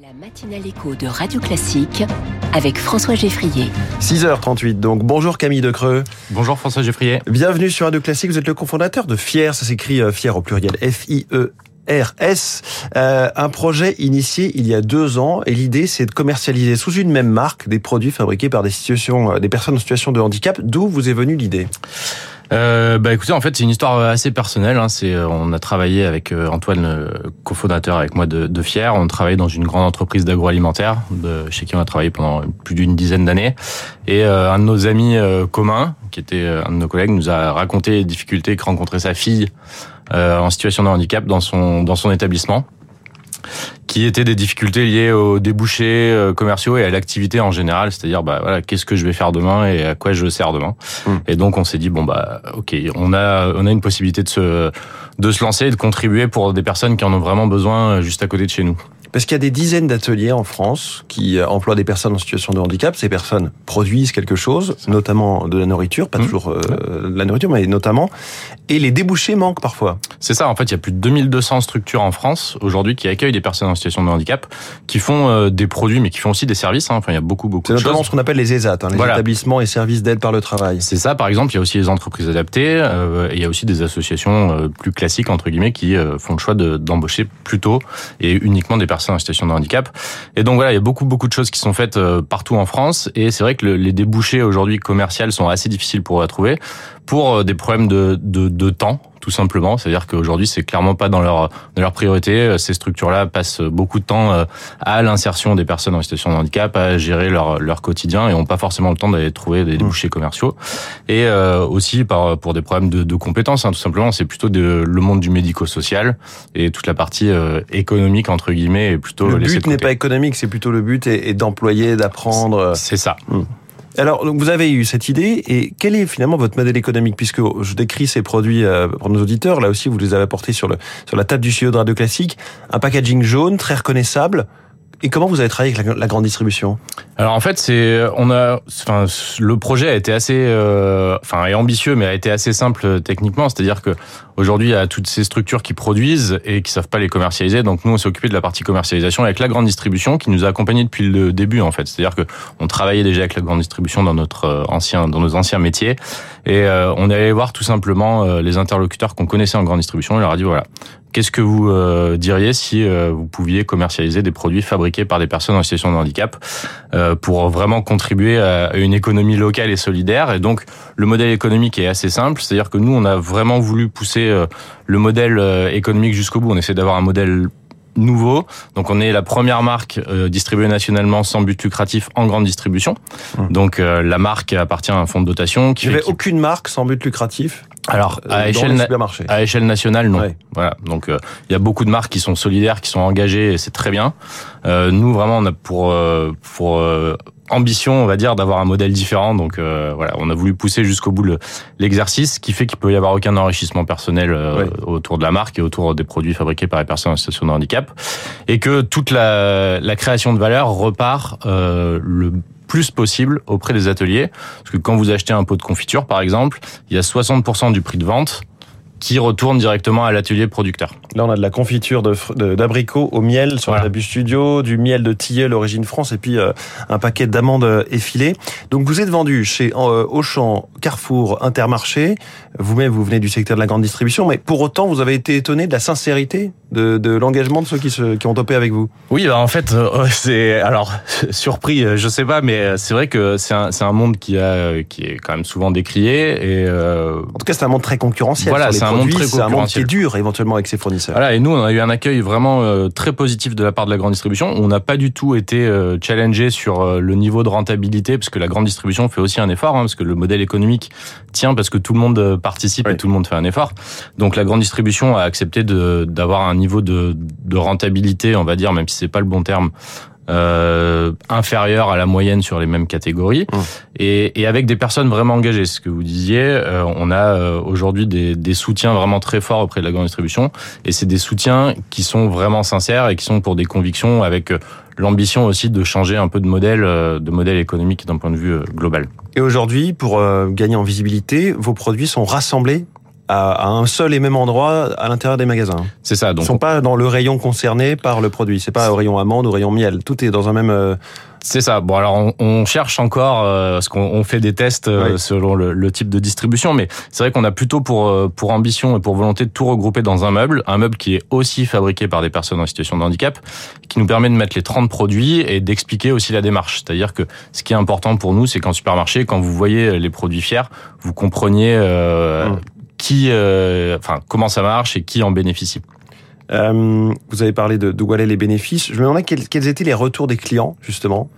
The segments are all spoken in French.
La matinale écho de Radio Classique avec François Geffrier. 6h38, donc bonjour Camille Decreux. Bonjour François Geffrier. Bienvenue sur Radio Classique, vous êtes le cofondateur de FIER, ça s'écrit euh, FIER au pluriel, F-I-E. RS, euh, un projet initié il y a deux ans et l'idée c'est de commercialiser sous une même marque des produits fabriqués par des situations, euh, des personnes en situation de handicap. D'où vous est venue l'idée? Euh, bah écoutez, en fait, c'est une histoire assez personnelle. Hein. C'est, euh, on a travaillé avec euh, Antoine, cofondateur avec moi de, de Fier. On travaillait dans une grande entreprise d'agroalimentaire, de, chez qui on a travaillé pendant plus d'une dizaine d'années. Et euh, un de nos amis communs, qui était un de nos collègues, nous a raconté les difficultés que rencontrait sa fille en situation de handicap dans son dans son établissement qui étaient des difficultés liées aux débouchés euh, commerciaux et à l'activité en général, c'est-à-dire bah voilà, qu'est-ce que je vais faire demain et à quoi je sers demain. Hmm. Et donc on s'est dit bon bah OK, on a on a une possibilité de se de se lancer et de contribuer pour des personnes qui en ont vraiment besoin euh, juste à côté de chez nous. Parce qu'il y a des dizaines d'ateliers en France qui euh, emploient des personnes en situation de handicap. Ces personnes produisent quelque chose, notamment de la nourriture, pas mmh. toujours euh, de la nourriture, mais notamment. Et les débouchés manquent parfois. C'est ça, en fait, il y a plus de 2200 structures en France aujourd'hui qui accueillent des personnes en situation de handicap, qui font euh, des produits, mais qui font aussi des services. Hein. Enfin, il y a beaucoup, beaucoup de choses. C'est notamment ce qu'on appelle les ESAT, hein, les établissements et services d'aide par le travail. C'est ça, par exemple, il y a aussi les entreprises adaptées, euh, et il y a aussi des associations plus classiques, entre guillemets, qui font le choix d'embaucher plutôt et uniquement des personnes en situation de handicap et donc voilà, il y a beaucoup beaucoup de choses qui sont faites euh, partout en France. Et c'est vrai que les débouchés aujourd'hui commerciaux sont assez difficiles pour trouver pour euh, des problèmes de, de, de temps tout simplement. C'est-à-dire qu'aujourd'hui, c'est clairement pas dans leur dans leur priorité. Ces structures-là passent beaucoup de temps euh, à l'insertion des personnes en situation de handicap, à gérer leur leur quotidien et ont pas forcément le temps d'aller trouver des débouchés commerciaux. Et euh, aussi par pour des problèmes de, de compétences, hein, tout simplement. C'est plutôt de, le monde du médico-social et toute la partie euh, économique entre guillemets est plutôt. Le but n'est pas économique, c'est plutôt le but est, d'employer, d'apprendre. C'est ça. Hum. Alors, donc vous avez eu cette idée, et quel est finalement votre modèle économique? Puisque je décris ces produits euh, pour nos auditeurs, là aussi vous les avez apportés sur, le, sur la table du studio de Radio Classique, un packaging jaune, très reconnaissable, et comment vous avez travaillé avec la, grande distribution? Alors en fait, c'est on a, enfin, le projet a été assez, euh, enfin, est ambitieux, mais a été assez simple euh, techniquement. C'est-à-dire que aujourd'hui, il y a toutes ces structures qui produisent et qui savent pas les commercialiser. Donc nous, on s'est occupé de la partie commercialisation avec la grande distribution qui nous a accompagnés depuis le début en fait. C'est-à-dire que on travaillait déjà avec la grande distribution dans notre euh, ancien, dans nos anciens métiers, et euh, on allé voir tout simplement les interlocuteurs qu'on connaissait en grande distribution. On leur a dit voilà, Qu'est-ce que vous euh, diriez si euh, vous pouviez commercialiser des produits fabriqués par des personnes en situation de handicap euh, pour vraiment contribuer à une économie locale et solidaire? Et donc le modèle économique est assez simple, c'est-à-dire que nous on a vraiment voulu pousser le modèle économique jusqu'au bout. On essaie d'avoir un modèle nouveau. Donc on est la première marque distribuée nationalement sans but lucratif en grande distribution. Hum. Donc la marque appartient à un fonds de dotation. Qui Il n'y avait aucune marque sans but lucratif alors euh, à échelle à échelle nationale non. Voilà. Donc euh, il y a beaucoup de marques qui sont solidaires, qui sont engagées et c'est très bien. Euh, nous vraiment on a pour pour ambition, on va dire, d'avoir un modèle différent. Donc voilà, on a voulu pousser jusqu'au bout l'exercice, qui fait qu'il peut y avoir aucun enrichissement personnel autour de la marque et autour des produits fabriqués par les personnes en situation de handicap, et que toute la, la création de valeur repart le plus possible auprès des ateliers. Parce que quand vous achetez un pot de confiture, par exemple, il y a 60% du prix de vente qui retourne directement à l'atelier producteur. Là, on a de la confiture d'abricots au miel sur la studio, du miel de tilleul origine France, et puis euh, un paquet d'amandes euh, effilées. Donc, vous êtes vendu chez euh, Auchan, Carrefour, Intermarché. Vous-même, vous venez du secteur de la grande distribution, mais pour autant, vous avez été étonné de la sincérité de, de l'engagement de ceux qui, se, qui ont topé avec vous. Oui, bah en fait, c'est alors surpris, je sais pas, mais c'est vrai que c'est un, un monde qui a qui est quand même souvent décrié et en tout cas, c'est un monde très concurrentiel. Voilà, c'est un monde très C'est un monde qui est dur éventuellement avec ses fournisseurs. Voilà, et nous, on a eu un accueil vraiment euh, très positif de la part de la grande distribution. On n'a pas du tout été euh, challengé sur euh, le niveau de rentabilité, parce que la grande distribution fait aussi un effort, hein, parce que le modèle économique tient parce que tout le monde participe et tout le monde fait un effort. Donc la grande distribution a accepté d'avoir un niveau de, de rentabilité, on va dire, même si c'est pas le bon terme, euh, inférieur à la moyenne sur les mêmes catégories mmh. et, et, avec des personnes vraiment engagées. Ce que vous disiez, euh, on a euh, aujourd'hui des, des, soutiens vraiment très forts auprès de la grande distribution et c'est des soutiens qui sont vraiment sincères et qui sont pour des convictions avec euh, l'ambition aussi de changer un peu de modèle, de modèle économique d'un point de vue global. Et aujourd'hui, pour gagner en visibilité, vos produits sont rassemblés à, un seul et même endroit à l'intérieur des magasins. C'est ça. Donc, Ils sont pas dans le rayon concerné par le produit. C'est pas au rayon amande ou au rayon miel. Tout est dans un même. Euh, c'est ça. Bon, alors on, cherche encore, euh, parce qu'on fait des tests euh, selon le, type de distribution, mais c'est vrai qu'on a plutôt pour pour ambition et pour volonté de tout regrouper dans un meuble, un meuble qui est aussi fabriqué par des personnes en situation de handicap, qui nous permet de mettre les 30 produits et d'expliquer aussi la démarche. C'est-à-dire que ce qui est important pour nous, c'est qu'en supermarché, quand vous voyez les produits fiers, vous compreniez euh, mmh qui, euh, enfin, comment ça marche et qui en bénéficie. Euh, vous avez parlé de, de Wallet les bénéfices. Je me demandais quels, quels étaient les retours des clients justement?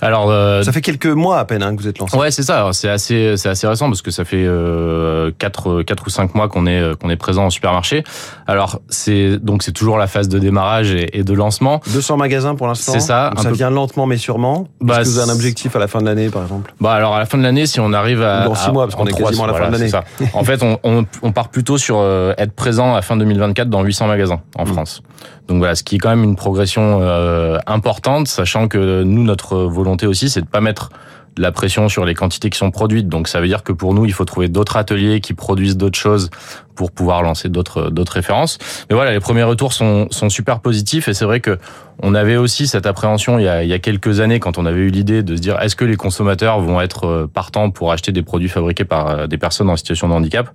Alors, euh, ça fait quelques mois à peine hein, que vous êtes lancé. Ouais, c'est ça. C'est assez, c'est assez récent parce que ça fait euh, 4, 4 ou 5 mois qu'on est, euh, qu'on est présent en supermarché. Alors, c'est donc c'est toujours la phase de démarrage et, de lancement. 200 magasins pour l'instant. C'est ça. ça vient lentement mais sûrement. Bah, Est-ce que vous avez un objectif à la fin de l'année, par exemple? Bah alors à la fin de l'année, si on arrive à dans 6 mois, parce qu'on est quasiment à la fin de l'année. en fait, on, on, on, part plutôt sur euh, être présent à fin 2024 dans 800 magasins en mmh. France. Donc voilà, ce qui est quand même une progression euh, importante, sachant que nous, notre volonté aussi, c'est de pas mettre de la pression sur les quantités qui sont produites. Donc ça veut dire que pour nous, il faut trouver d'autres ateliers qui produisent d'autres choses pour pouvoir lancer d'autres d'autres références. Mais voilà, les premiers retours sont, sont super positifs et c'est vrai que on avait aussi cette appréhension il y a, il y a quelques années quand on avait eu l'idée de se dire est-ce que les consommateurs vont être euh, partants pour acheter des produits fabriqués par euh, des personnes en situation de handicap?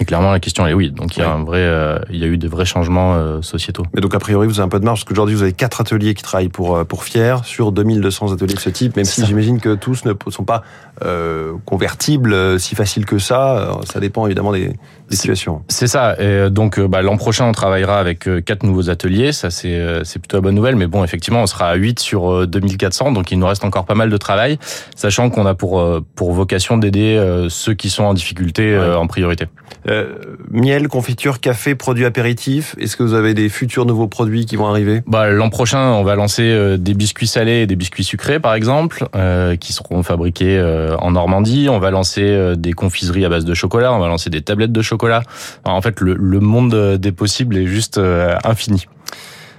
Et clairement, la question est oui. Donc il y a un vrai, euh, il y a eu de vrais changements euh, sociétaux. Mais donc a priori, vous avez un peu de marge parce qu'aujourd'hui vous avez quatre ateliers qui travaillent pour euh, pour Fier sur 2200 ateliers de ce type. Même si j'imagine que tous ne sont pas euh, convertibles si facile que ça. Ça dépend évidemment des, des situations. C'est ça. Et donc bah, l'an prochain, on travaillera avec quatre nouveaux ateliers. Ça c'est c'est plutôt la bonne nouvelle. Mais bon, effectivement, on sera à 8 sur 2400. Donc il nous reste encore pas mal de travail, sachant qu'on a pour pour vocation d'aider ceux qui sont en difficulté en priorité. Euh, miel, confiture, café, produits apéritifs. Est-ce que vous avez des futurs nouveaux produits qui vont arriver? Bah, L'an prochain, on va lancer euh, des biscuits salés et des biscuits sucrés, par exemple, euh, qui seront fabriqués en Normandie. On va lancer des confiseries à base de chocolat. On va lancer des tablettes de chocolat. en fait, le monde des possibles est juste infini.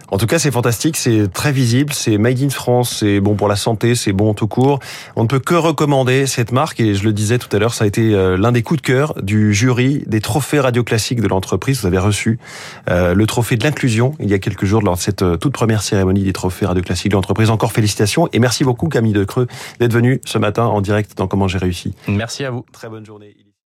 En tout cas, c'est fantastique, c'est très visible, c'est made in France, c'est bon pour la santé, c'est bon tout court. On ne peut que recommander cette marque et je le disais tout à l'heure, ça a été euh, l'un des coups de cœur du jury des trophées radio classiques de l'entreprise. Vous avez reçu euh, le trophée de l'inclusion il y a quelques jours lors de cette euh, toute première cérémonie des trophées radio classiques de l'entreprise. Encore félicitations et merci beaucoup Camille Decreux d'être venu ce matin en direct dans Comment j'ai réussi. Merci à vous. Très bonne journée.